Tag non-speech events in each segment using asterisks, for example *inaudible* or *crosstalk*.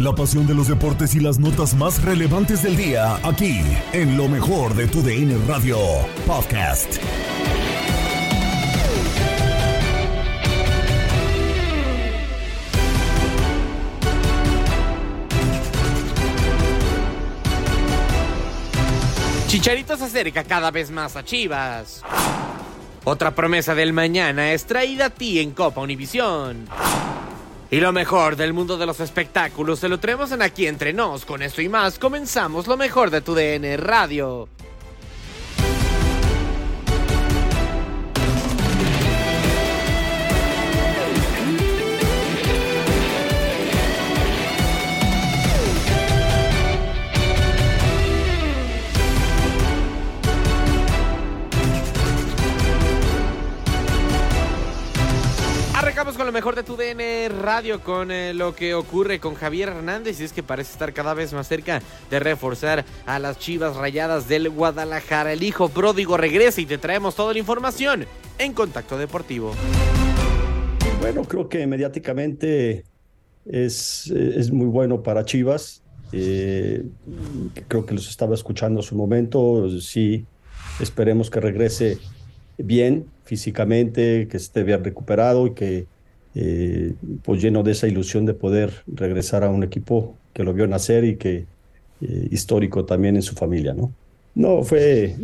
La pasión de los deportes y las notas más relevantes del día, aquí, en lo mejor de tu DN Radio Podcast. Chicharito se acerca cada vez más a Chivas. Otra promesa del mañana es traída a ti en Copa Univisión. Y lo mejor del mundo de los espectáculos se lo traemos en aquí entre nos. Con esto y más comenzamos lo mejor de tu DN Radio. Arrancamos con lo mejor de tu DN Radio, con eh, lo que ocurre con Javier Hernández, y es que parece estar cada vez más cerca de reforzar a las chivas rayadas del Guadalajara. El hijo pródigo regresa y te traemos toda la información en Contacto Deportivo. Bueno, creo que mediáticamente es, es muy bueno para Chivas. Eh, creo que los estaba escuchando a su momento. Sí, esperemos que regrese bien físicamente, que esté bien recuperado y que eh, pues lleno de esa ilusión de poder regresar a un equipo que lo vio nacer y que eh, histórico también en su familia, ¿no? No fue,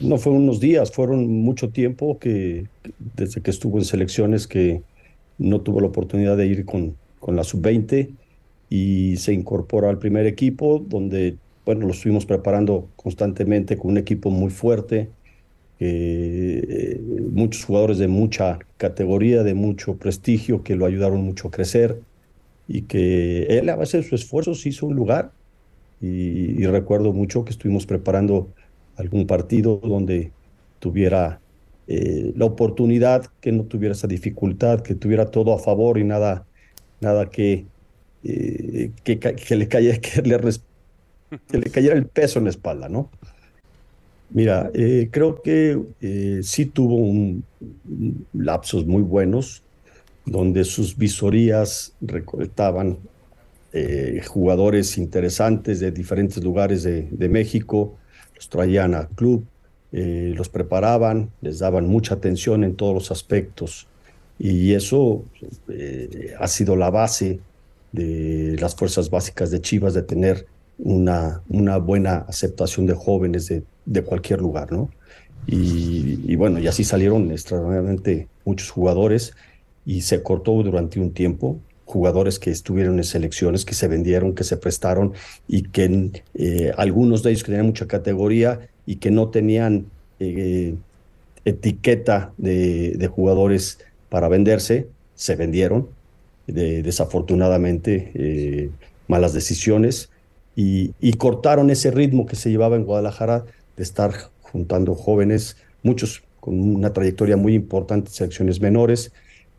no fue unos días, fueron mucho tiempo que desde que estuvo en selecciones que no tuvo la oportunidad de ir con, con la sub-20 y se incorpora al primer equipo donde, bueno, lo estuvimos preparando constantemente con un equipo muy fuerte, eh, muchos jugadores de mucha categoría, de mucho prestigio, que lo ayudaron mucho a crecer y que él a base de su esfuerzo se hizo un lugar. Y, y recuerdo mucho que estuvimos preparando algún partido donde tuviera eh, la oportunidad, que no tuviera esa dificultad, que tuviera todo a favor y nada, nada que, eh, que, que, le cayera, *laughs* que, le, que le cayera el peso en la espalda, ¿no? Mira, eh, creo que eh, sí tuvo lapsos muy buenos donde sus visorías recolectaban eh, jugadores interesantes de diferentes lugares de, de, México, los traían al club, los preparaban, les daban mucha atención en todos los aspectos. Y eso ha sido la base de las fuerzas básicas de Chivas de tener una, buena aceptación de jóvenes de, cualquier lugar, ¿no? Y, y, bueno, y así salieron extraordinariamente muchos jugadores y se cortó durante un tiempo. Jugadores que estuvieron en selecciones, que se vendieron, que se prestaron y que eh, algunos de ellos que tenían mucha categoría y que no tenían eh, etiqueta de, jugadores para venderse, se vendieron. desafortunadamente, eh, malas decisiones y, cortaron ese ritmo que se llevaba en Guadalajara de estar juntando jóvenes, muchos con una trayectoria muy importante selecciones menores.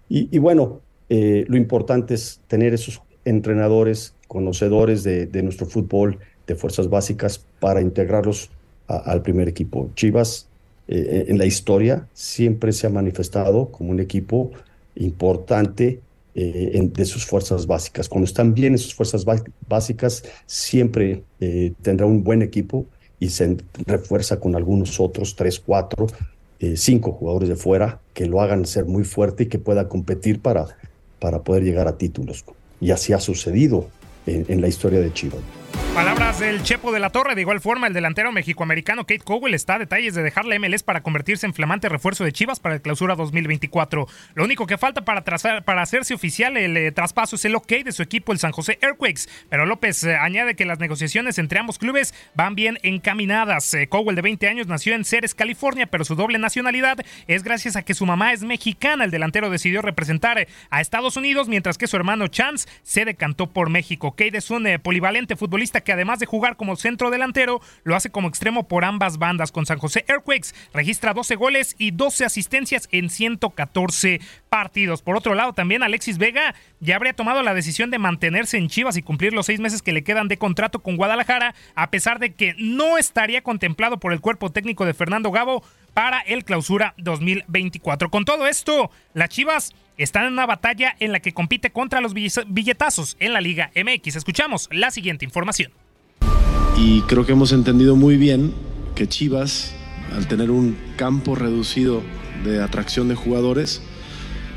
Y, bueno, eh, lo importante es tener esos entrenadores conocedores de, nuestro fútbol, de fuerzas básicas, para integrarlos al primer equipo. Chivas, eh, en la historia, siempre se ha manifestado como un equipo importante eh, de sus fuerzas básicas. Cuando están bien en sus fuerzas básicas, siempre tendrá un buen equipo y se refuerza con algunos otros, tres, cuatro, eh, cinco jugadores de fuera que lo hagan ser muy fuerte y que pueda competir para, para poder llegar a títulos. Y así ha sucedido en, en la historia de Chivas. Palabras del Chepo de la Torre. De igual forma, el delantero mexicoamericano Kate Cowell está a detalles de dejar la MLS para convertirse en flamante refuerzo de Chivas para el clausura 2024. Lo único que falta para, trazar, para hacerse oficial el eh, traspaso es el ok de su equipo, el San José Earthquakes. Pero López eh, añade que las negociaciones entre ambos clubes van bien encaminadas. Eh, Cowell, de 20 años, nació en Ceres, California, pero su doble nacionalidad es gracias a que su mamá es mexicana. El delantero decidió representar a Estados Unidos, mientras que su hermano Chance se decantó por México. Kate es un polivalente futbolista que además de jugar como centro delantero, lo hace como extremo por ambas bandas. Con San José Earthquakes registra 12 goles y 12 asistencias en 114 partidos. Por otro lado, también Alexis Vega ya habría tomado la decisión de mantenerse en Chivas y cumplir los seis meses que le quedan de contrato con Guadalajara, a pesar de que no estaría contemplado por el cuerpo técnico de Fernando Gabo para el clausura 2024. Con todo esto, las Chivas están en una batalla en la que compite contra los billetazos en la Liga MX. Escuchamos la siguiente información. Y creo que hemos entendido muy bien que Chivas, al tener un campo reducido de atracción de jugadores,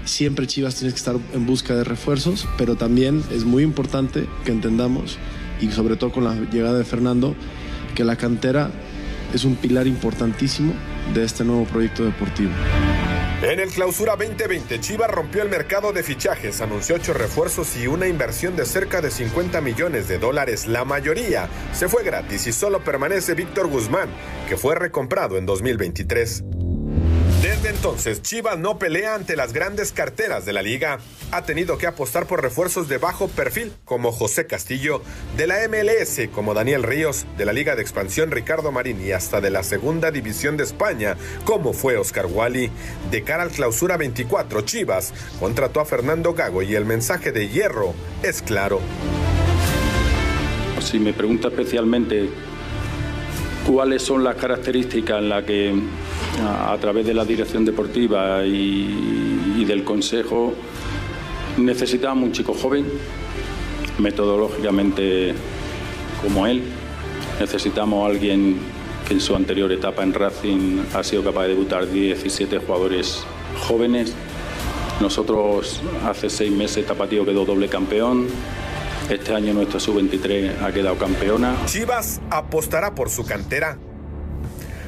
siempre Chivas tiene que estar en busca de refuerzos, pero también es muy importante que entendamos, y sobre todo con la llegada de Fernando, que la cantera es un pilar importantísimo de este nuevo proyecto deportivo. En el clausura 2020, Chivas rompió el mercado de fichajes, anunció ocho refuerzos y una inversión de cerca de 50 millones de dólares. La mayoría se fue gratis y solo permanece Víctor Guzmán, que fue recomprado en 2023. Desde entonces, Chivas no pelea ante las grandes carteras de la liga. Ha tenido que apostar por refuerzos de bajo perfil como José Castillo, de la MLS como Daniel Ríos, de la Liga de Expansión Ricardo Marín y hasta de la Segunda División de España como fue Oscar Wally. De cara al clausura 24, Chivas contrató a Fernando Gago y el mensaje de hierro es claro. Si me pregunta especialmente cuáles son las características en las que a, través de la dirección deportiva y, del consejo necesitamos un chico joven, metodológicamente como él. Necesitamos a alguien que en su anterior etapa en Racing ha sido capaz de debutar 17 jugadores jóvenes. Nosotros hace seis meses Tapatío quedó doble campeón. Este año nuestra sub-23 ha quedado campeona. Chivas apostará por su cantera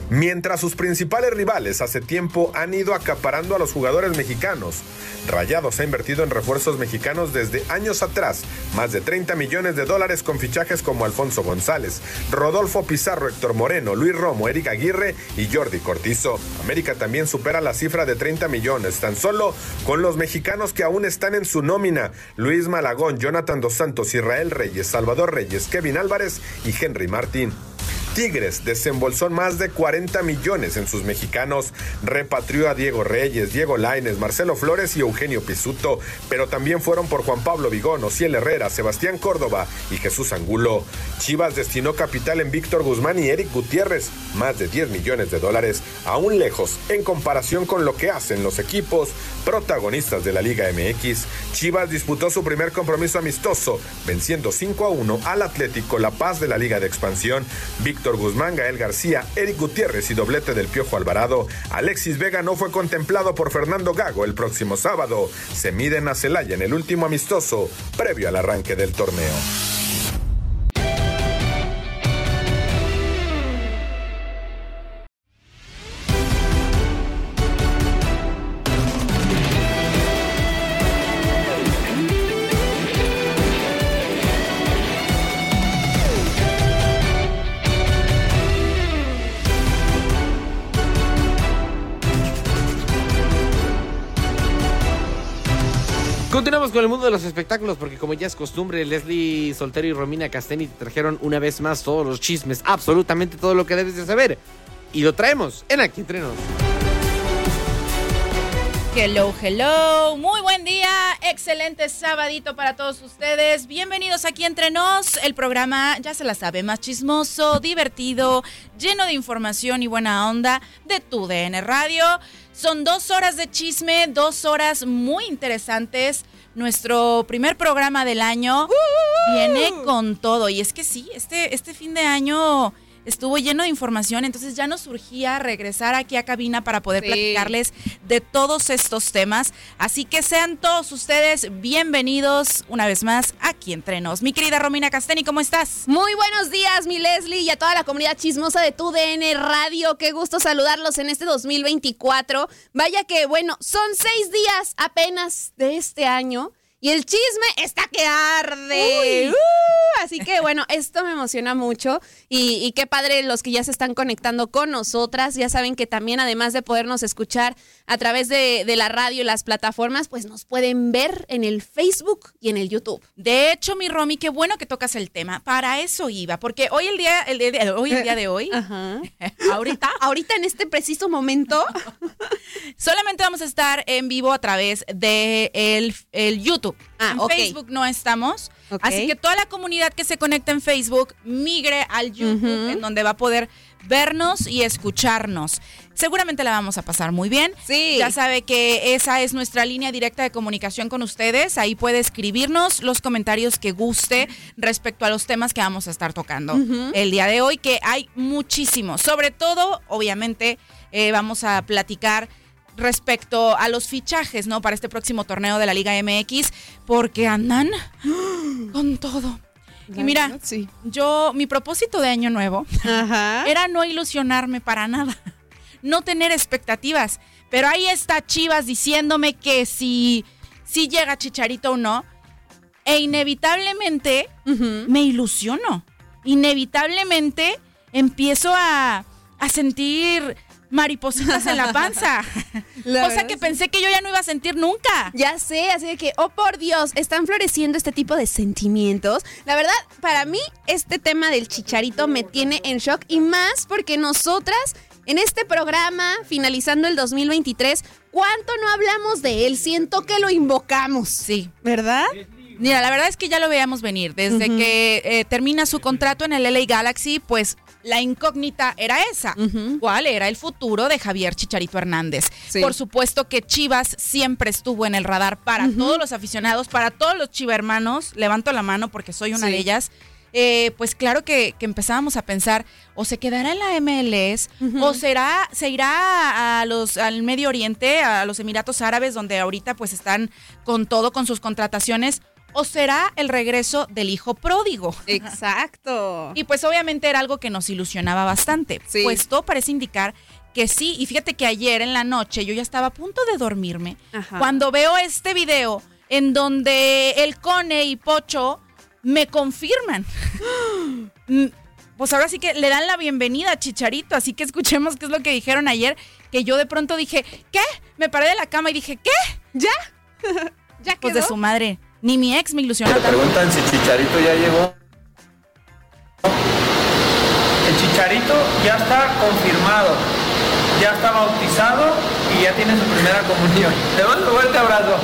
Mientras sus principales rivales hace tiempo han ido acaparando a los jugadores mexicanos, Rayados ha invertido en refuerzos mexicanos desde años atrás, más de 30 millones de dólares con fichajes como Alfonso González, Rodolfo Pizarro, Héctor Moreno, Luis Romo, Eric Aguirre y Jordi Cortizo. América también supera la cifra de 30 millones, tan solo con los mexicanos que aún están en su nómina, Luis Malagón, Jonathan Dos Santos, Israel Reyes, Salvador Reyes, Kevin Álvarez y Henry Martín. Tigres desembolsó más de 40 millones en sus mexicanos, repatrió a Diego Reyes, Diego Laines, Marcelo Flores y Eugenio Pisuto, pero también fueron por Juan Pablo Vigón, Ociel Herrera, Sebastián Córdoba y Jesús Angulo. Chivas destinó capital en Víctor Guzmán y Eric Gutiérrez, más de 10 millones de dólares, aún lejos en comparación con lo que hacen los equipos protagonistas de la Liga MX. Chivas disputó su primer compromiso amistoso, venciendo 5 a 1 al Atlético La Paz de la Liga de Expansión. Víctor Guzmán, Gael García, Eric Gutiérrez y doblete del Piojo Alvarado. Alexis Vega no fue contemplado por Fernando Gago el próximo sábado. Se miden a Celaya en el último amistoso previo al arranque del torneo. De los espectáculos porque como ya es costumbre, Leslie Soltero y Romina Casteni te trajeron una vez más todos los chismes, absolutamente todo lo que debes de saber. Y lo traemos en Aquí Entre Nos. Hello, hello. Muy buen día. Excelente sabadito para todos ustedes. Bienvenidos aquí entre nos. El programa, ya se la sabe, más chismoso, divertido, lleno de información y buena onda de tu DN Radio. Son dos horas de chisme, dos horas muy interesantes. Nuestro primer programa del año viene con todo. Y es que sí, este, este fin de año estuvo lleno de información, entonces ya nos surgía regresar aquí a cabina para poder Sí. platicarles de todos estos temas. Así que sean todos ustedes bienvenidos una vez más aquí entre nos. Mi querida Romina Casteni, ¿cómo estás? Muy buenos días, mi Leslie, y a toda la comunidad chismosa de tu DN Radio. Qué gusto saludarlos en este 2024. Vaya que, bueno, son seis días apenas de este año. Y el chisme está que arde. Uh, así que bueno, esto me emociona mucho y, y qué padre los que ya se están conectando con nosotras. Ya saben que también además de podernos escuchar a través de, de la radio y las plataformas, pues nos pueden ver en el Facebook y en el YouTube. De hecho, mi Romy, qué bueno que tocas el tema. Para eso iba, porque hoy el día, el hoy, el día de *laughs* hoy, Ajá. *laughs* ahorita, Ahorita en este preciso momento. *laughs* solamente vamos a estar en vivo a través de el, el YouTube. Ah, en ok. Facebook no estamos. Así que toda la comunidad que se conecta en Facebook migre al YouTube, en donde va a poder vernos y escucharnos. Seguramente la vamos a pasar muy bien. Sí. Ya sabe que esa es nuestra línea directa de comunicación con ustedes. Ahí puede escribirnos los comentarios que guste respecto a los temas que vamos a estar tocando el día de hoy, que hay muchísimos. Sobre todo, obviamente, eh, vamos a platicar respecto a los fichajes, ¿no? Para este próximo torneo de la Liga MX, porque andan *gasps* con todo. Y mira, sí. yo, mi propósito de año nuevo Ajá. *laughs* era no ilusionarme para nada, *laughs* no tener expectativas. Pero ahí está Chivas diciéndome que si, si llega Chicharito o no, e inevitablemente me ilusiono. Inevitablemente empiezo a, a sentir maripositas en la *laughs* panza. La cosa verdad, que sí. pensé que yo ya no iba a sentir nunca. Ya sé, así de que, oh por Dios, están floreciendo este tipo de sentimientos. La verdad, para mí, este tema del chicharito me tiene en shock y más porque nosotras, en este programa, finalizando el 2023, ¿cuánto no hablamos de él? Siento que lo invocamos. Sí. ¿Verdad? Mira, la verdad es que ya lo veíamos venir. Desde que eh, termina su contrato en el LA Galaxy, pues la incógnita era esa. ¿Cuál era el futuro de Javier Chicharito Hernández? Sí. Por supuesto que Chivas siempre estuvo en el radar para todos los aficionados, para todos los Chiva hermanos. Levanto la mano porque soy una Sí. de ellas. Eh, pues claro que, que empezábamos a pensar, o se quedará en la MLS, o será, se irá a los, al Medio Oriente, a los Emiratos Árabes, donde ahorita pues están con todo, con sus contrataciones, o será el regreso del hijo pródigo. *laughs* Exacto. Y pues obviamente era algo que nos ilusionaba bastante. Sí. Pues todo parece indicar que sí. Y fíjate que ayer en la noche yo ya estaba a punto de dormirme Ajá. cuando veo este video en donde el Cone y Pocho me confirman. *gasps* Mm, Pues ahora sí que le dan la bienvenida a Chicharito, así que escuchemos qué es lo que dijeron ayer, que yo de pronto dije, ¿qué? Me paré de la cama y dije, ¿qué? ¿Ya? *laughs* ¿Ya Pues quedó? de su madre. Ni mi ex me ilusionó tanto. Preguntan si Chicharito ya llegó. El Chicharito ya está confirmado, ya está bautizado y ya tiene su primera comunión. Te mando un fuerte abrazo.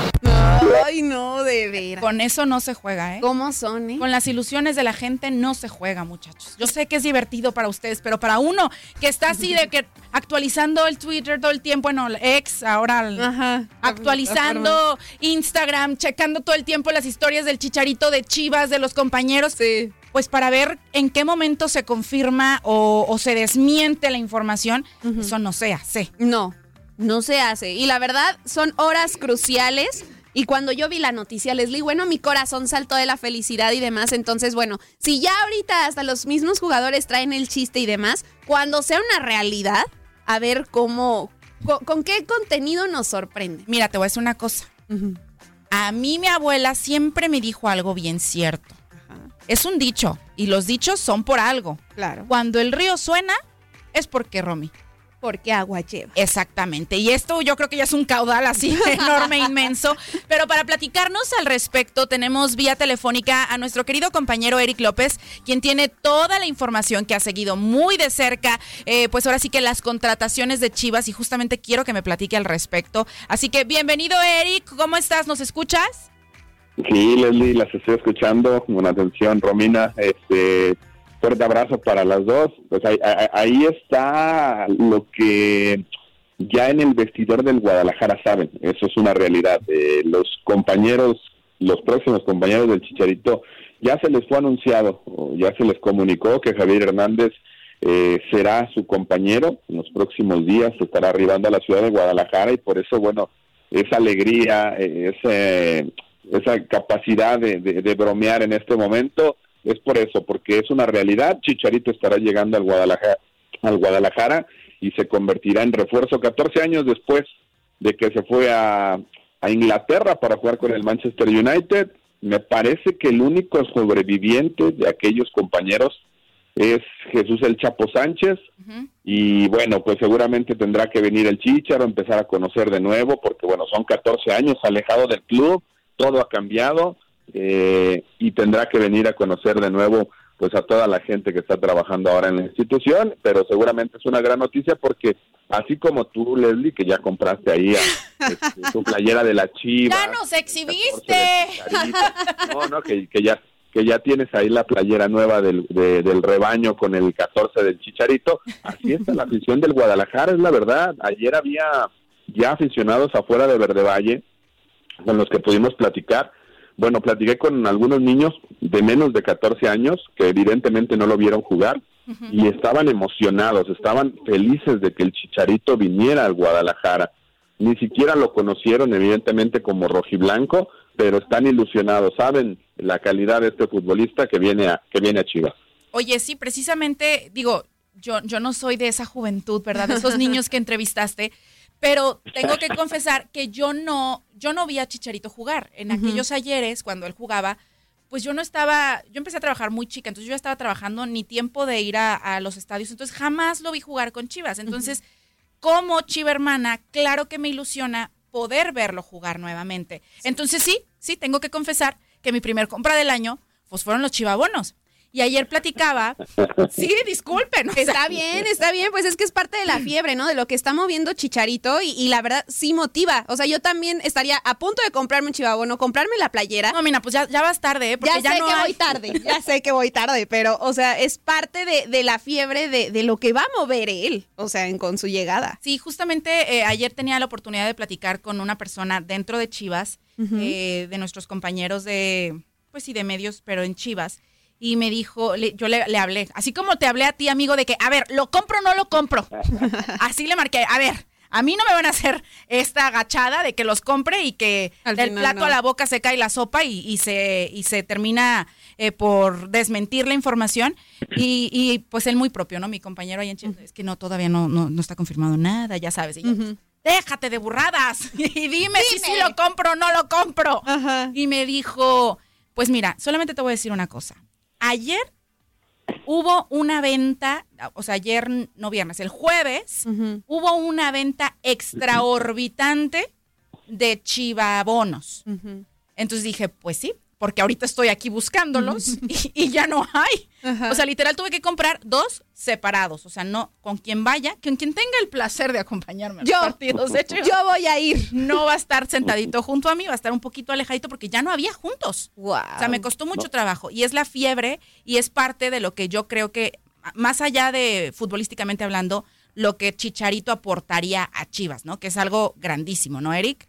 Ay, no, de veras. Con eso no se juega, ¿eh? ¿Cómo son, eh? Con las ilusiones de la gente no se juega, muchachos. Yo sé que es divertido para ustedes, pero para uno que está así de que actualizando el Twitter todo el tiempo, bueno, el ex, ahora el- Ajá. actualizando Instagram, checando todo el tiempo las historias del chicharito de Chivas, de los compañeros. Sí. Pues para ver en qué momento se confirma o, o se desmiente la información, eso no se hace. No, no se hace. Y la verdad, son horas cruciales. Y cuando yo vi la noticia, Leslie, bueno, mi corazón saltó de la felicidad y demás. Entonces, bueno, si ya ahorita hasta los mismos jugadores traen el chiste y demás, cuando sea una realidad, a ver cómo, co- con, qué contenido nos sorprende. Mira, te voy a decir una cosa. A mí mi abuela siempre me dijo algo bien cierto. Es un dicho y los dichos son por algo. Claro. Cuando el río suena es porque Romy. Porque agua lleva. Exactamente. Y esto yo creo que ya es un caudal así *laughs* enorme, inmenso. Pero para platicarnos al respecto, tenemos vía telefónica a nuestro querido compañero Eric López, quien tiene toda la información que ha seguido muy de cerca, eh, pues ahora sí que las contrataciones de Chivas y justamente quiero que me platique al respecto. Así que bienvenido Eric, ¿cómo estás? ¿Nos escuchas? Sí, Leslie, las estoy escuchando con atención. Romina, este, fuerte abrazo para las dos. Pues ahí, ahí está lo que ya en el vestidor del Guadalajara saben, eso es una realidad. Eh, los compañeros, los próximos compañeros del Chicharito, ya se les fue anunciado, ya se les comunicó que Javier Hernández eh, será su compañero en los próximos días, estará arribando a la ciudad de Guadalajara y por eso, bueno, esa alegría, eh, ese esa capacidad de, de, bromear en este momento es por eso, porque es una realidad. Chicharito estará llegando al Guadalajara, al Guadalajara y se convertirá en refuerzo 14 años después de que se fue a, a Inglaterra para jugar con el Manchester United. Me parece que el único sobreviviente de aquellos compañeros es Jesús el Chapo Sánchez y bueno, pues seguramente tendrá que venir el Chicharo, empezar a conocer de nuevo, porque bueno, son 14 años alejado del club, todo ha cambiado eh, y tendrá que venir a conocer de nuevo pues a toda la gente que está trabajando ahora en la institución, pero seguramente es una gran noticia porque así como tú, Leslie, que ya compraste ahí *laughs* este, tu playera de la Chiva. ¡Ya nos exhibiste! No, no, que, ya que ya tienes ahí la playera nueva del, del rebaño con el 14 del Chicharito. Así está la afición del Guadalajara, es la verdad. Ayer había ya aficionados afuera de Verde Valle con los que pudimos platicar. Bueno, platiqué con algunos niños de menos de 14 años que evidentemente no lo vieron jugar y estaban emocionados, estaban felices de que el Chicharito viniera al Guadalajara. Ni siquiera lo conocieron evidentemente como rojiblanco, pero están ilusionados, saben la calidad de este futbolista que viene a que viene a Chivas. Oye, sí, precisamente digo, yo yo no soy de esa juventud, ¿verdad? De esos *laughs* niños que entrevistaste, pero tengo que confesar que yo no, yo no vi a Chicharito jugar. En aquellos ayeres, cuando él jugaba, pues yo no estaba, yo empecé a trabajar muy chica, entonces yo ya estaba trabajando ni tiempo de ir a, los estadios, entonces jamás lo vi jugar con Chivas. Entonces, como Chiva hermana, claro que me ilusiona poder verlo jugar nuevamente. Entonces sí, sí, tengo que confesar que mi primer compra del año, pues fueron los chivabonos. Y ayer platicaba. *laughs* Sí, disculpen. Está bien, está bien. Pues es que es parte de la fiebre, ¿no? De lo que está moviendo Chicharito y, la verdad sí motiva. O sea, yo también estaría a punto de comprarme un chivabono, comprarme la playera. No, mira, pues ya, ya vas tarde, ¿eh? Porque ya, sé que voy tarde, ya sé que voy tarde, pero, o sea, es parte de, la fiebre de, lo que va a mover él, o sea, en, con su llegada. Sí, justamente eh, ayer tenía la oportunidad de platicar con una persona dentro de Chivas, eh, de nuestros compañeros de, pues sí, de medios, pero en Chivas y me dijo, yo le, hablé, así como te hablé a ti, amigo, de que, a ver, ¿lo compro o no lo compro? *laughs* así le marqué, a ver, a mí no me van a hacer esta agachada de que los compre y que del plato a la boca se cae la sopa y, se, y se termina eh, por desmentir la información. Y, pues él muy propio, ¿no? Mi compañero ahí en Chile, es que no, todavía no, no, está confirmado nada, ya sabes. Déjate de burradas *laughs* y dime, si sí lo compro o no lo compro. Y me dijo, pues mira, solamente te voy a decir una cosa ayer hubo una venta, o sea, ayer no viernes, el jueves, hubo una venta extraorbitante de chivabonos. Entonces dije, pues sí, porque ahorita estoy aquí buscándolos *laughs* y, ya no hay. O sea, literal tuve que comprar dos separados. O sea, no con quien vaya, con quien tenga el placer de acompañarme a yo, los partidos. De hecho, yo voy a ir. No va a estar sentadito junto a mí, va a estar un poquito alejadito porque ya no había juntos. O sea, me costó mucho trabajo. Y es la fiebre y es parte de lo que yo creo que, más allá de futbolísticamente hablando, lo que Chicharito aportaría a Chivas, ¿no? Que es algo grandísimo, ¿no, Eric?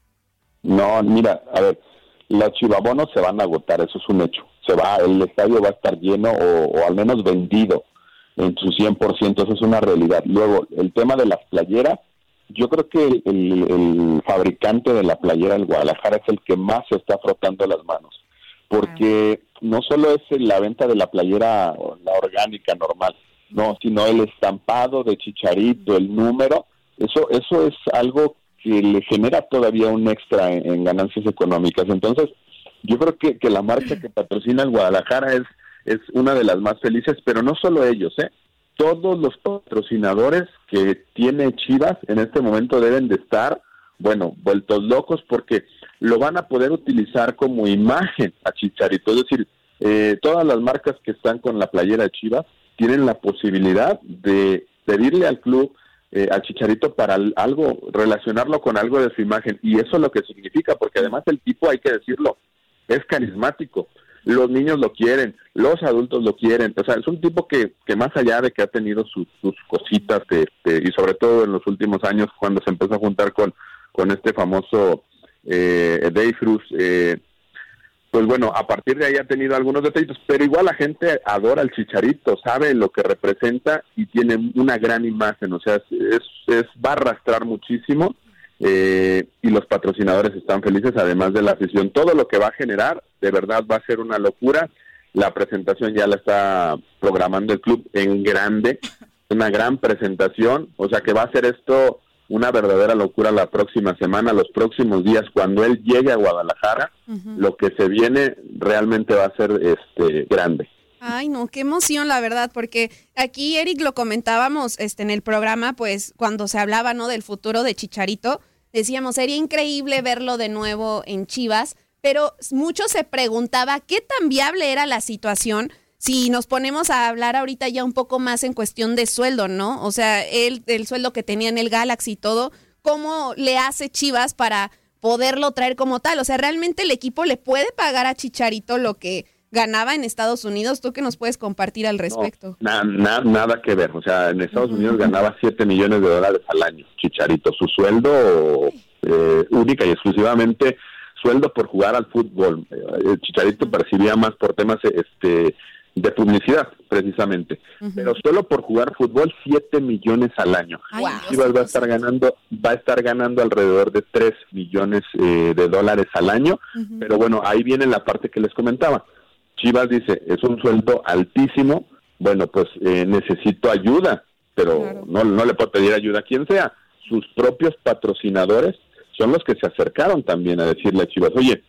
No, mira, a ver los chivabonos se van a agotar, eso es un hecho. Se va, el estadio va a estar lleno o, al menos vendido en su 100%, eso es una realidad. Luego, el tema de las playeras, yo creo que el, fabricante de la playera del Guadalajara es el que más se está frotando las manos, porque no solo es la venta de la playera, la orgánica normal, no, sino el estampado de chicharito, el número, eso, eso es algo que le genera todavía un extra en, ganancias económicas. Entonces, yo creo que, que la marca que patrocina el Guadalajara es, es una de las más felices, pero no solo ellos, ¿eh? todos los patrocinadores que tiene Chivas en este momento deben de estar, bueno, vueltos locos porque lo van a poder utilizar como imagen a Chicharito. Es decir, eh, todas las marcas que están con la playera Chivas tienen la posibilidad de pedirle al club, eh, al Chicharito, para algo, relacionarlo con algo de su imagen. Y eso es lo que significa, porque además el tipo, hay que decirlo, es carismático los niños lo quieren, los adultos lo quieren, o sea, es un tipo que, que más allá de que ha tenido sus, cositas, y sobre todo en los últimos años cuando se empezó a juntar con, con este famoso eh, Dave eh, pues bueno, a partir de ahí ha tenido algunos detallitos, pero igual la gente adora al chicharito, sabe lo que representa y tiene una gran imagen, o sea, es, es va a arrastrar muchísimo eh, y los patrocinadores están felices, además de la afición. Todo lo que va a generar, de verdad, va a ser una locura. La presentación ya la está programando el club en grande, una gran presentación, o sea que va a ser esto una verdadera locura la próxima semana, los próximos días, cuando él llegue a Guadalajara, lo que se viene realmente va a ser este grande. Ay, no, qué emoción, la verdad, porque aquí Eric lo comentábamos este, en el programa, pues cuando se hablaba, ¿no? Del futuro de Chicharito, decíamos, sería increíble verlo de nuevo en Chivas, pero mucho se preguntaba qué tan viable era la situación si nos ponemos a hablar ahorita ya un poco más en cuestión de sueldo, ¿no? O sea, el, el sueldo que tenía en el Galaxy y todo, ¿cómo le hace Chivas para poderlo traer como tal? O sea, ¿realmente el equipo le puede pagar a Chicharito lo que ganaba en Estados Unidos. ¿Tú qué nos puedes compartir al respecto? nada que ver. O sea, en Estados Unidos ganaba 7 millones de dólares al año, Chicharito. Su sueldo eh, única y exclusivamente sueldo por jugar al fútbol. Eh, Chicharito percibía más por temas este de publicidad, precisamente. Pero solo por jugar fútbol, 7 millones al año. Chivas va a estar ganando, va a estar ganando alrededor de 3 millones eh, de dólares al año. Pero bueno, ahí viene la parte que les comentaba Chivas dice, es un sueldo altísimo, bueno, pues eh, necesito ayuda, pero no, no le puedo pedir ayuda a quien sea. Sus propios patrocinadores son los que se acercaron también a decirle a Chivas, oye,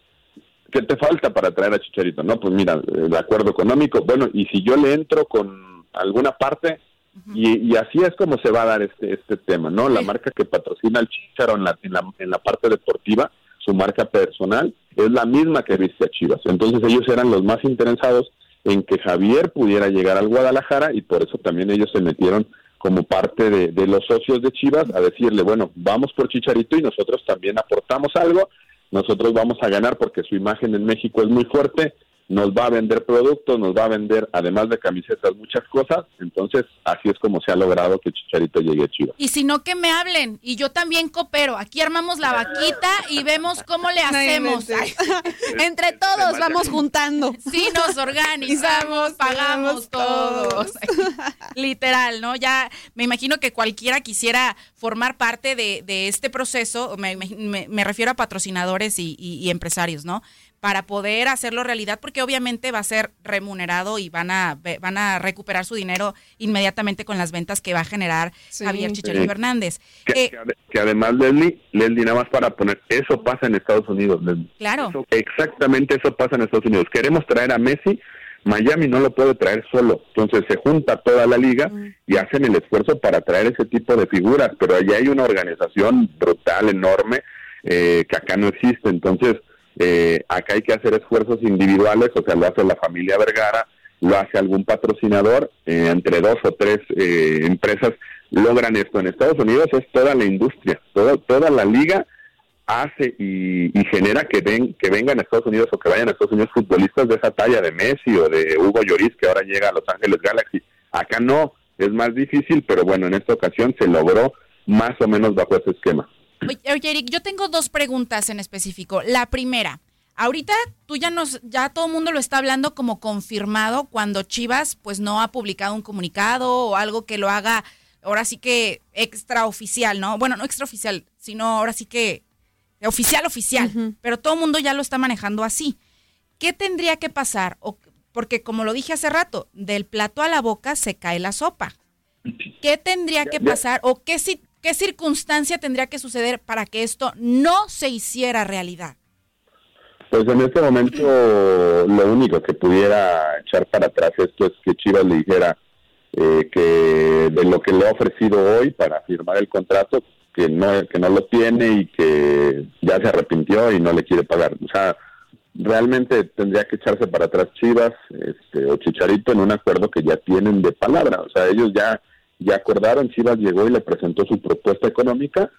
¿qué te falta para traer a Chicharito? No, pues mira, el acuerdo económico, bueno, y si yo le entro con alguna parte, y, así es como se va a dar este este tema, ¿no? La marca que patrocina al Chicharo en la, en la, en la parte deportiva, su marca personal, es la misma que viste a Chivas. Entonces ellos eran los más interesados en que Javier pudiera llegar al Guadalajara y por eso también ellos se metieron como parte de, de, los socios de Chivas a decirle, bueno, vamos por Chicharito y nosotros también aportamos algo, nosotros vamos a ganar porque su imagen en México es muy fuerte nos va a vender productos, nos va a vender, además de camisetas, muchas cosas. Entonces, así es como se ha logrado que Chicharito llegue a Chivas. Y si no, que me hablen. Y yo también coopero. Aquí armamos la vaquita y vemos cómo le *laughs* hacemos. *laughs* Entre todos vamos juntando. *laughs* Sí, nos organizamos, pagamos todos. Literal, ¿no? Ya me imagino que cualquiera quisiera formar parte de, este proceso. Me, refiero a patrocinadores y empresarios, ¿no? Para poder hacerlo realidad, porque obviamente va a ser remunerado y van a, van a recuperar su dinero inmediatamente con las ventas que va a generar Javier Chicharito Hernández. Que, además, Leslie, Leslie, nada más para poner, eso pasa en Estados Unidos. Claro. exactamente eso pasa en Estados Unidos. Queremos traer a Messi, Miami no lo puede traer solo. Entonces se junta toda la liga y hacen el esfuerzo para traer ese tipo de figuras, pero allá hay una organización brutal, enorme, eh, que acá no existe. Entonces, eh, acá hay que hacer esfuerzos individuales, o sea, lo hace la familia Vergara, lo hace algún patrocinador, eh, entre dos o tres eh, empresas logran esto. En Estados Unidos es toda la industria, toda, toda la liga hace y, genera que que vengan a Estados Unidos o que vayan a Estados Unidos futbolistas de esa talla de Messi o de Hugo Lloris que ahora llega a Los Ángeles Galaxy. Acá no, es más difícil, pero bueno, en esta ocasión se logró más o menos bajo ese esquema. Oye, Eric, yo tengo dos preguntas en específico. La primera, ahorita tú ya nos, ya todo el mundo lo está hablando como confirmado cuando Chivas pues no ha publicado un comunicado o algo que lo haga ahora sí que extraoficial, ¿no? Bueno, no extraoficial, sino ahora sí que oficial, oficial. Pero todo el mundo ya lo está manejando así. ¿Qué tendría que pasar? O, porque como lo dije hace rato, del plato a la boca se cae la sopa. ¿Qué tendría que pasar o qué, si, ¿Qué circunstancia tendría que suceder para que esto no se hiciera realidad? Pues en este momento lo único que pudiera echar para atrás esto es que Chivas le dijera, eh, que de lo que le ha ofrecido hoy para firmar el contrato, que no, que no lo tiene y que ya se arrepintió y no le quiere pagar. O sea, realmente tendría que echarse para atrás Chivas este, o Chicharito en un acuerdo que ya tienen de palabra. O sea, ellos ya, ya acordaron, Chivas llegó y le presentó su propuesta económica,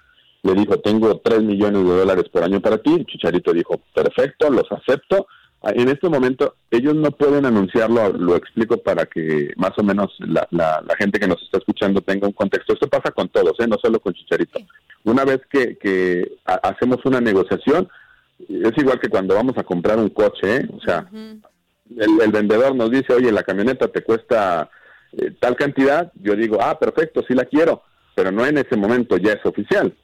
le dijo, tengo 3 millones de dólares por año para ti, Chicharito dijo, perfecto, los acepto. En este momento ellos no pueden anunciarlo, lo explico para que más o menos la, la, gente que nos está escuchando tenga un contexto. Esto pasa con todos, ¿eh? no solo con Chicharito. Una vez que, que hacemos una negociación, es igual que cuando vamos a comprar un coche, ¿eh? o sea, el, vendedor nos dice, oye, la camioneta te cuesta eh, tal cantidad, yo digo, ah, perfecto, sí la quiero, pero no en ese momento ya es oficial.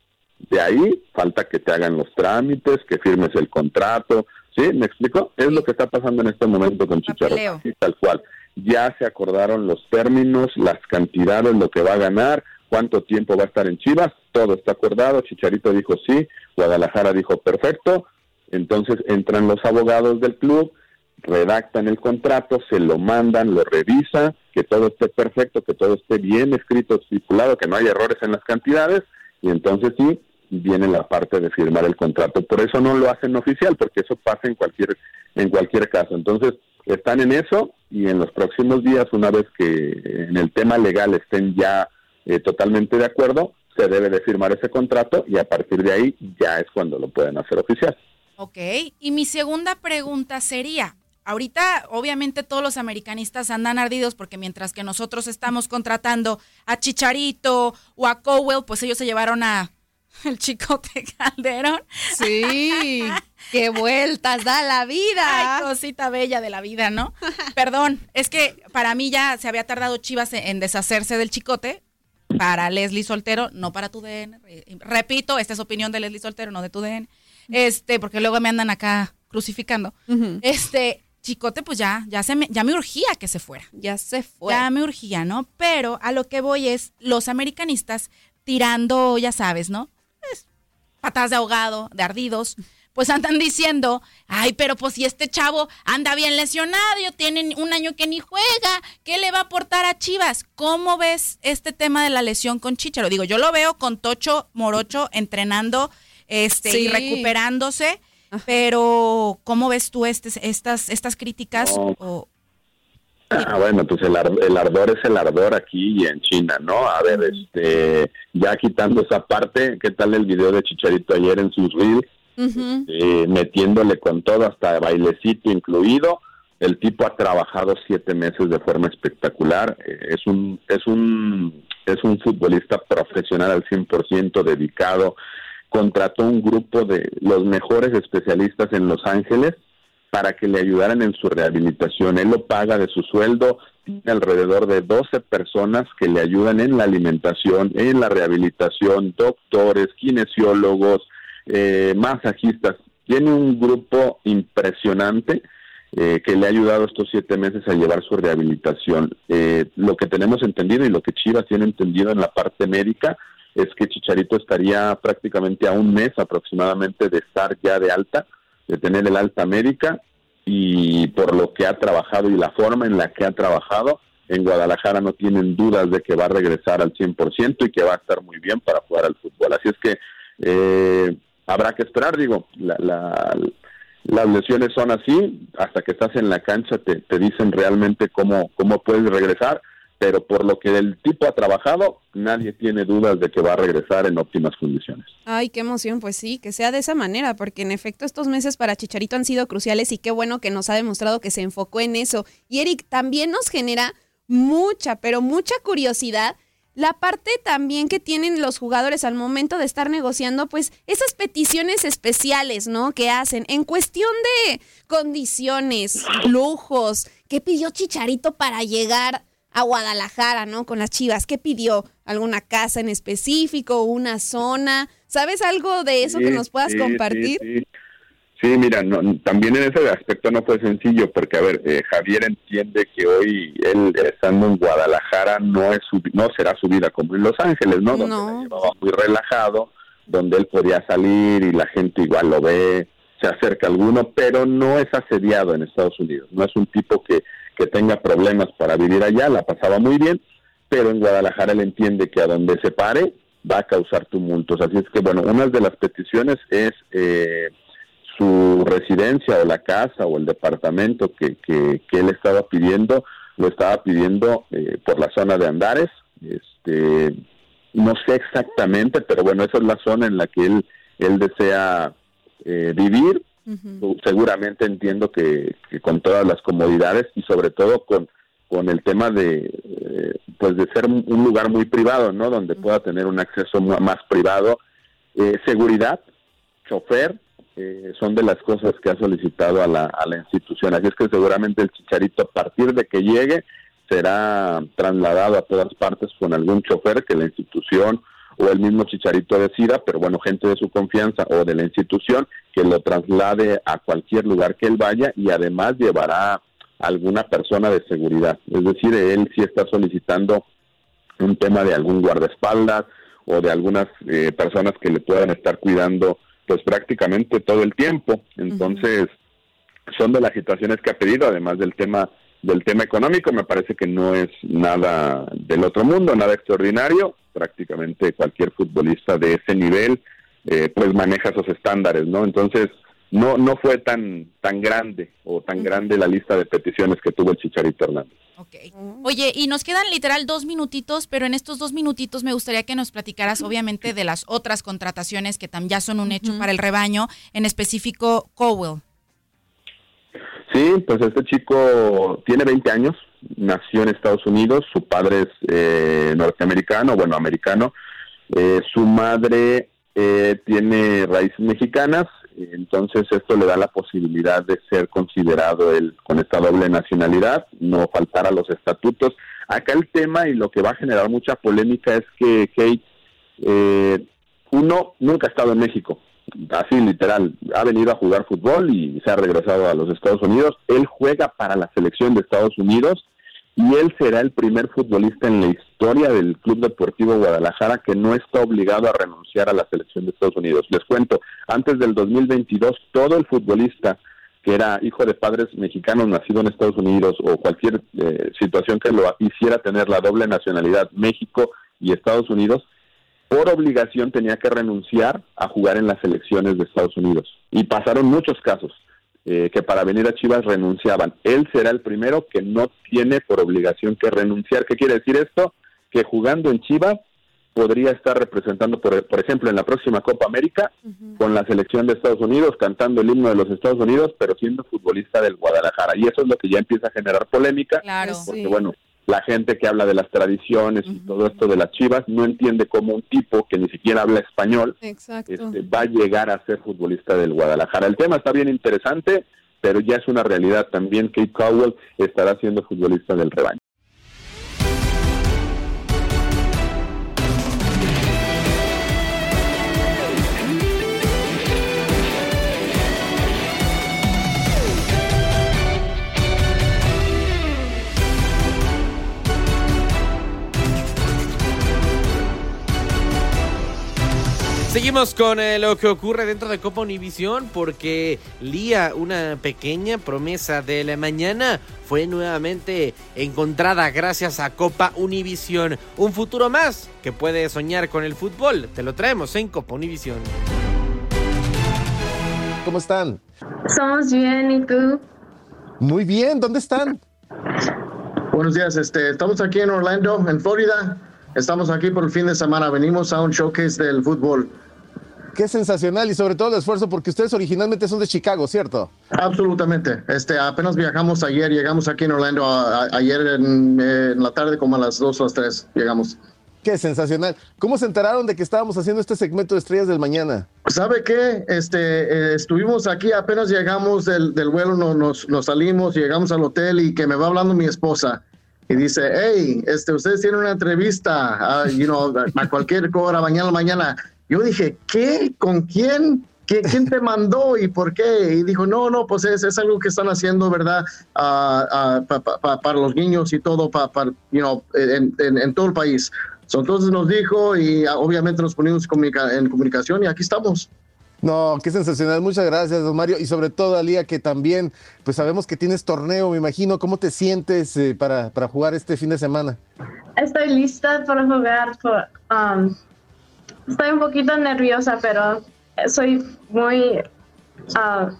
De ahí falta que te hagan los trámites, que firmes el contrato, ¿sí? ¿Me explico? Es lo que está pasando en este momento con Chicharito, tal cual. Ya se acordaron los términos, las cantidades, lo que va a ganar, cuánto tiempo va a estar en Chivas, todo está acordado, Chicharito dijo sí, Guadalajara dijo perfecto, entonces entran los abogados del club, redactan el contrato, se lo mandan, lo revisa, que todo esté perfecto, que todo esté bien escrito, estipulado, que no haya errores en las cantidades, y entonces sí, viene la parte de firmar el contrato. Por eso no lo hacen oficial, porque eso pasa en cualquier, en cualquier caso. Entonces, están en eso y en los próximos días, una vez que en el tema legal estén ya eh, totalmente de acuerdo, se debe de firmar ese contrato y a partir de ahí ya es cuando lo pueden hacer oficial. Ok, y mi segunda pregunta sería, ahorita obviamente todos los americanistas andan ardidos porque mientras que nosotros estamos contratando a Chicharito o a Cowell, pues ellos se llevaron a *laughs* el chicote Calderón. Sí, *laughs* qué vueltas da la vida. Ay, cosita bella de la vida, ¿no? *laughs* Perdón, es que para mí ya se había tardado Chivas en deshacerse del chicote. Para Leslie Soltero, no para tu DN. Repito, esta es opinión de Leslie Soltero, no de tu DN este, porque luego me andan acá crucificando. Este, Chicote, pues ya, ya se me, ya me urgía que se fuera. Ya se fue. Ya me urgía, ¿no? Pero a lo que voy es los americanistas tirando, ya sabes, ¿no? Pues, patadas de ahogado, de ardidos. Pues andan diciendo, ay, pero pues si este chavo anda bien lesionado, tiene un año que ni juega, ¿qué le va a aportar a Chivas? ¿Cómo ves este tema de la lesión con Chicharo? Digo, yo lo veo con Tocho Morocho entrenando este, y recuperándose. Pero, ¿cómo ves tú este, estas, estas críticas? Ah, bueno, pues el, el, ardor es el ardor aquí y en China, ¿no? A ver, este, ya quitando esa parte, ¿qué tal el video de Chicharito ayer en sus reels? Eh, metiéndole con todo, hasta bailecito incluido. El tipo ha trabajado siete meses de forma espectacular. Eh, es un, es un, es un futbolista profesional al 100% dedicado contrató un grupo de los mejores especialistas en Los Ángeles para que le ayudaran en su rehabilitación. Él lo paga de su sueldo, tiene alrededor de 12 personas que le ayudan en la alimentación, en la rehabilitación, doctores, kinesiólogos, eh, masajistas. Tiene un grupo impresionante eh, que le ha ayudado estos siete meses a llevar su rehabilitación. Eh, lo que tenemos entendido y lo que Chivas tiene entendido en la parte médica es que Chicharito estaría prácticamente a un mes aproximadamente de estar ya de alta, de tener el alta médica y por lo que ha trabajado y la forma en la que ha trabajado, en Guadalajara no tienen dudas de que va a regresar al 100% y que va a estar muy bien para jugar al fútbol. Así es que eh, habrá que esperar, digo, las lesiones son así, hasta que estás en la cancha te, te dicen realmente cómo, cómo puedes regresar pero por lo que el tipo ha trabajado, nadie tiene dudas de que va a regresar en óptimas condiciones. Ay, qué emoción, pues sí, que sea de esa manera, porque en efecto estos meses para Chicharito han sido cruciales y qué bueno que nos ha demostrado que se enfocó en eso. Y Eric, también nos genera mucha, pero mucha curiosidad la parte también que tienen los jugadores al momento de estar negociando, pues esas peticiones especiales, ¿no? Que hacen en cuestión de condiciones, lujos, ¿qué pidió Chicharito para llegar a Guadalajara, ¿no? Con las Chivas. ¿Qué pidió? ¿Alguna casa en específico? ¿Una zona? ¿Sabes algo de eso que nos puedas compartir? Sí, mira, también en ese aspecto no fue sencillo, porque, a ver, eh, Javier entiende que hoy él estando en Guadalajara no es no será su vida como en Los Ángeles, ¿no? Donde no. llevaba muy relajado, donde él podía salir y la gente igual lo ve, se acerca a alguno, pero no es asediado en Estados Unidos, no es un tipo que que tenga problemas para vivir allá, la pasaba muy bien, pero en Guadalajara él entiende que a donde se pare va a causar tumultos. Así es que, bueno, una de las peticiones es eh, su residencia o la casa o el departamento que, que, él estaba pidiendo, lo estaba pidiendo eh, por la zona de Andares. Este, no sé exactamente, pero bueno, esa es la zona en la que él, él desea eh, vivir. Seguramente entiendo que, con todas las comodidades y sobre todo con, con el tema de eh, pues de ser un, lugar muy privado, ¿no? Donde pueda tener un acceso más privado, eh, seguridad, chofer, son de las cosas que ha solicitado a la, a la institución. Así es que seguramente el chicharito a partir de que llegue será trasladado a todas partes con algún chofer que la institución o el mismo Chicharito decida, pero bueno, gente de su confianza o de la institución que lo traslade a cualquier lugar que él vaya y además llevará alguna persona de seguridad. Es decir, él sí está solicitando un tema de algún guardaespaldas o de algunas eh, personas que le puedan estar cuidando pues prácticamente todo el tiempo. Entonces, son de las situaciones que ha pedido, además del tema del tema económico me parece que no es nada del otro mundo, nada extraordinario. Prácticamente cualquier futbolista de ese nivel eh, pues maneja esos estándares, ¿no? Entonces no no fue tan tan grande o tan grande la lista de peticiones que tuvo el Chicharito Hernández. Okay. Oye, y nos quedan literal dos minutitos, pero en estos dos minutitos me gustaría que nos platicaras, obviamente, de las otras contrataciones que ya son un hecho para el rebaño, en específico Cowell. Sí, pues este chico tiene 20 años, nació en Estados Unidos, su padre es eh, norteamericano, bueno, americano, eh, su madre eh, tiene raíces mexicanas, entonces esto le da la posibilidad de ser considerado él con esta doble nacionalidad, no faltar a los estatutos. Acá el tema y lo que va a generar mucha polémica es que Kate, uno, nunca ha estado en México, así literal, ha venido a jugar fútbol y se ha regresado a los Estados Unidos. Él juega para la selección de Estados Unidos y él será el primer futbolista en la historia del Club Deportivo Guadalajara que no está obligado a renunciar a la selección de Estados Unidos. Les cuento, antes del 2022, todo el futbolista que era hijo de padres mexicanos nacido en Estados Unidos o cualquier eh, situación que lo hiciera tener la doble nacionalidad México y Estados Unidos, por obligación tenía que renunciar a jugar en las elecciones de Estados Unidos. Y pasaron muchos casos eh, que para venir a Chivas renunciaban. Él será el primero que no tiene por obligación que renunciar. ¿Qué quiere decir esto? Que jugando en Chivas podría estar representando, por, por ejemplo, en la próxima Copa América con la selección de Estados Unidos, cantando el himno de los Estados Unidos, pero siendo futbolista del Guadalajara. Y eso es lo que ya empieza a generar polémica, claro, porque bueno, la gente que habla de las tradiciones y todo esto de las chivas no entiende cómo un tipo que ni siquiera habla español este, va a llegar a ser futbolista del Guadalajara. El tema está bien interesante, pero ya es una realidad también. Kate Cowell estará siendo futbolista del rebaño. Seguimos con eh, lo que ocurre dentro de Copa Univisión porque Lía, una pequeña promesa de la mañana, fue nuevamente encontrada gracias a Copa Univisión. Un futuro más que puede soñar con el fútbol. Te lo traemos en Copa Univisión. ¿Cómo están? Somos bien, ¿y tú? Muy bien, ¿dónde están? Buenos días, este, estamos aquí en Orlando, en Florida. Estamos aquí por el fin de semana. Venimos a un showcase del fútbol. Qué sensacional y sobre todo el esfuerzo porque ustedes originalmente son de Chicago, ¿cierto? Absolutamente. Este, apenas viajamos ayer, llegamos aquí en Orlando ayer en, la tarde como a las 2 o las 3 llegamos. Qué sensacional. ¿Cómo se enteraron de que estábamos haciendo este segmento de Estrellas del Mañana? ¿Sabe qué? Este, eh, estuvimos aquí, apenas llegamos del, del vuelo, nos, nos salimos, llegamos al hotel y que me va hablando mi esposa y dice, hey, este, ustedes tienen una entrevista, you know, a cualquier hora, mañana, mañana. Yo dije, ¿qué? ¿Con quién? ¿Quién te mandó y por qué? Y dijo, no, no, pues es, es algo que están haciendo, ¿verdad? Uh, para los niños y todo, para, you know, en, en, todo el país. entonces nos dijo y obviamente nos ponimos en comunicación y aquí estamos. No, qué sensacional. Muchas gracias, don Mario. Y sobre todo, Alía, que también, pues sabemos que tienes torneo, me imagino. ¿Cómo te sientes eh, para, para jugar este fin de semana? Estoy lista para jugar. por- um, estoy un poquito nerviosa, pero soy muy uh,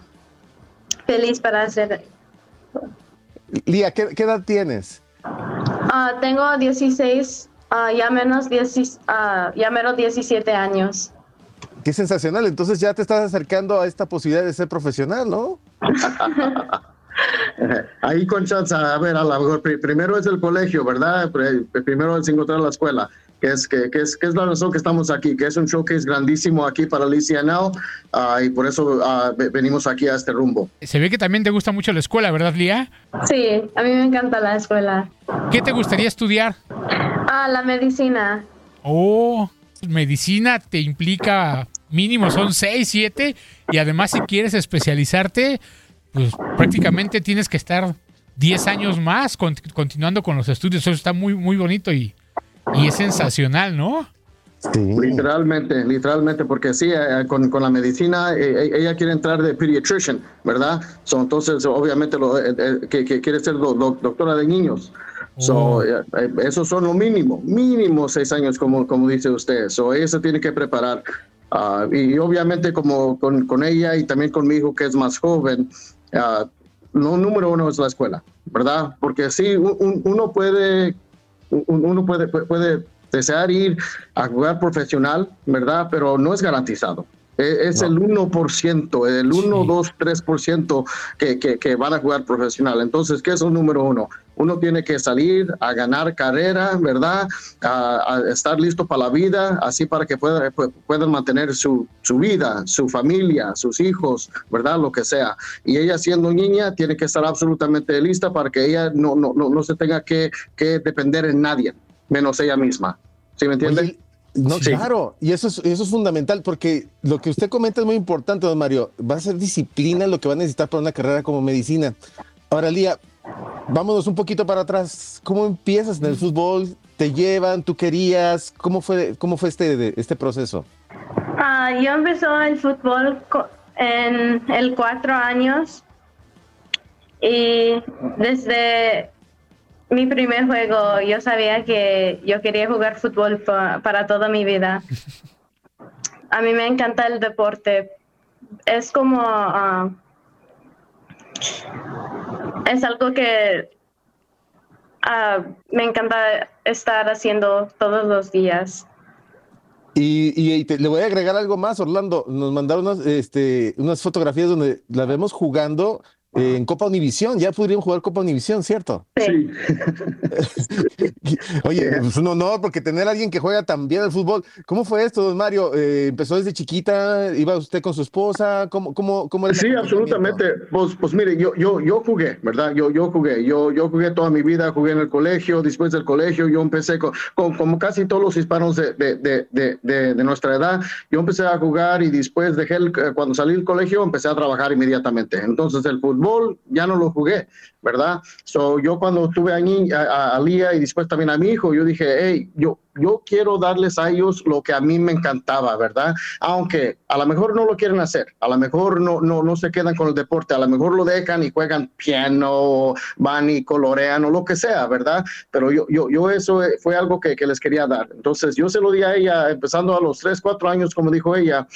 feliz para hacer. Lía, ¿qué, qué edad tienes? Uh, tengo 16, uh, ya menos 10, uh, ya menos 17 años. Qué sensacional. Entonces ya te estás acercando a esta posibilidad de ser profesional, ¿no? *laughs* Ahí con chance, a ver, a lo mejor pri- primero es el colegio, ¿verdad? Pri- Primero es encontrar la escuela, que es, que, que es, que es la razón que estamos aquí, que es un showcase grandísimo aquí para LCNL ah, y por eso ah, ve- venimos aquí a este rumbo. Se ve que también te gusta mucho la escuela, ¿verdad, Lía? Sí, a mí me encanta la escuela. ¿Qué te gustaría estudiar? Ah, la medicina. Oh, medicina te implica mínimo son 6, 7 y además si quieres especializarte, pues prácticamente tienes que estar 10 años más con- continuando con los estudios. Eso está muy, muy bonito y, y es sensacional, ¿no? Literalmente, literalmente, porque sí, eh, con, con la medicina, eh, eh, ella quiere entrar de pediatrician, ¿verdad? So, entonces, obviamente, lo, eh, eh, que, que quiere ser do- do- doctora de niños. So, eh, eh, esos son lo mínimo, mínimo seis años, como, como dice usted. So, ella se tiene que preparar. Ah, y obviamente, como con, con ella y también con mi hijo, que es más joven, ah, lo número uno es la escuela, ¿verdad? Porque sí, un- un- uno puede uno puede, puede- desear ir a jugar profesional, ¿verdad? Pero no es garantizado. E- Es el 1%, el 1, 2, 3% que, que, que van a jugar profesional. Entonces, ¿qué es el número uno? Uno tiene que salir a ganar carrera, ¿verdad? A, a estar listo para la vida, así para que pueda, pu- puedan mantener su, su vida, su familia, sus hijos, ¿verdad? Lo que sea. Y ella siendo niña tiene que estar absolutamente lista para que ella no, no, no, no se tenga que, que depender en nadie, menos ella misma. ¿Sí me entiende? No, Sí. claro, y eso es, eso es fundamental porque lo que usted comenta es muy importante, don Mario. Va a ser disciplina lo que va a necesitar para una carrera como medicina. Ahora, Lía, vámonos un poquito para atrás. ¿Cómo empiezas en el fútbol? ¿Te llevan? ¿Tú querías? ¿Cómo fue, cómo fue este, este proceso? Ah, yo empezó el fútbol en el cuatro años y desde mi primer juego yo sabía que yo quería jugar fútbol pa- para toda mi vida. A mí me encanta el deporte. Es como ah, es algo que ah, me encanta estar haciendo todos los días. Y, le voy a agregar algo más, Orlando. Nos mandaron unas, este, unas fotografías donde la vemos jugando eh, en Copa Univisión. Ya podrían jugar Copa Univisión, ¿cierto? Sí. *laughs* Oye, es un honor porque tener a alguien que juega tan bien al fútbol. ¿Cómo fue esto, don Mario? Eh, ¿Empezó desde chiquita? ¿Iba usted con su esposa? ¿Cómo, cómo, cómo era Sí, absolutamente. Pues, pues mire, yo, yo, yo jugué, ¿verdad? Yo, yo jugué, yo, yo jugué toda mi vida, jugué en el colegio, después del colegio yo empecé con, con- como casi todos los hispanos de, de, de, de, de- de nuestra edad, yo empecé a jugar y después dejé, el- eh, cuando salí del colegio empecé a trabajar inmediatamente. Entonces el fútbol ya no lo jugué, ¿verdad? So, yo cuando tuve a, a, a- Lía y después también a mi hijo, yo dije, hey, yo, yo quiero darles a ellos lo que a mí me encantaba, ¿verdad? Aunque a lo mejor no lo quieren hacer, a lo mejor no, no, no se quedan con el deporte, a lo mejor lo dejan y juegan piano, van y colorean o lo que sea, ¿verdad? Pero yo, yo, yo eso fue algo que, que les quería dar. Entonces yo se lo di a ella, empezando a los 3, 4 años, como dijo ella,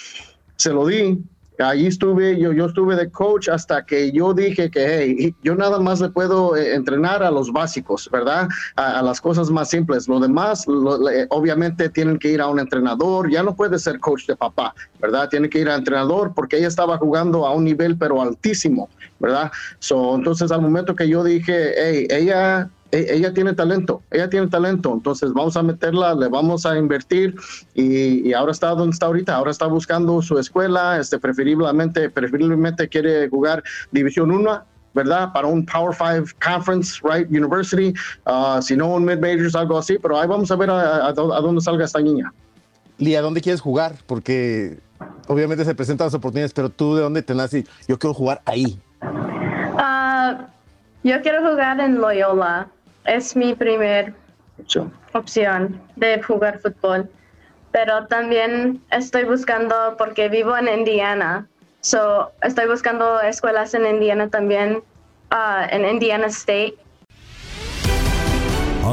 se lo di. Allí estuve, yo, yo estuve de coach hasta que yo dije que, hey, yo nada más le puedo eh, entrenar a los básicos, ¿verdad? A, las cosas más simples. Lo demás, obviamente, tienen que ir a un entrenador. Ya no puede ser coach de papá, ¿verdad? Tiene que ir a entrenador porque ella estaba jugando a un nivel, pero altísimo, ¿verdad? So, entonces, al momento que yo dije, hey, ella ella tiene talento, ella tiene talento, entonces vamos a meterla, le vamos a invertir y, y ahora está donde está ahorita, ahora está buscando su escuela, este, preferiblemente, preferiblemente quiere jugar División 1, ¿verdad? Para un Power 5 Conference, right? University, ah, si no un Mid-Majors, algo así, pero ahí vamos a ver a, a dó- a dónde salga esta niña. Lía, ¿dónde quieres jugar? Porque obviamente se presentan las oportunidades, pero tú de dónde te nace? Yo quiero jugar ahí. Ah, yo quiero jugar en Loyola. Es mi primer opción de jugar fútbol. pero también estoy buscando, porque vivo en Indiana, so estoy buscando escuelas en Indiana también, ah, en Indiana State.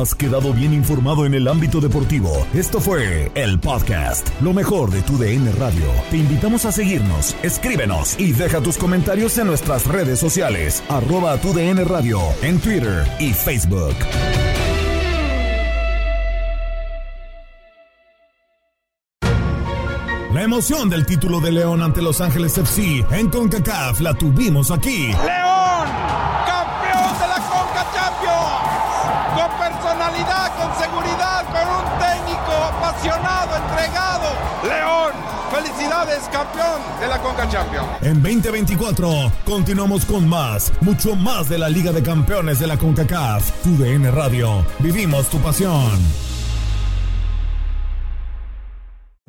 Has quedado bien informado en el ámbito deportivo. Esto fue el podcast, lo mejor de tu DN Radio. Te invitamos a seguirnos, escríbenos y deja tus comentarios en nuestras redes sociales, arroba tu DN Radio, en Twitter y Facebook. La emoción del título de León ante Los Ángeles FC en CONCACAF la tuvimos aquí. León, En 2024 continuamos con más, mucho más de la Liga de Campeones de la CONCACAF. Tu DN Radio, vivimos tu pasión.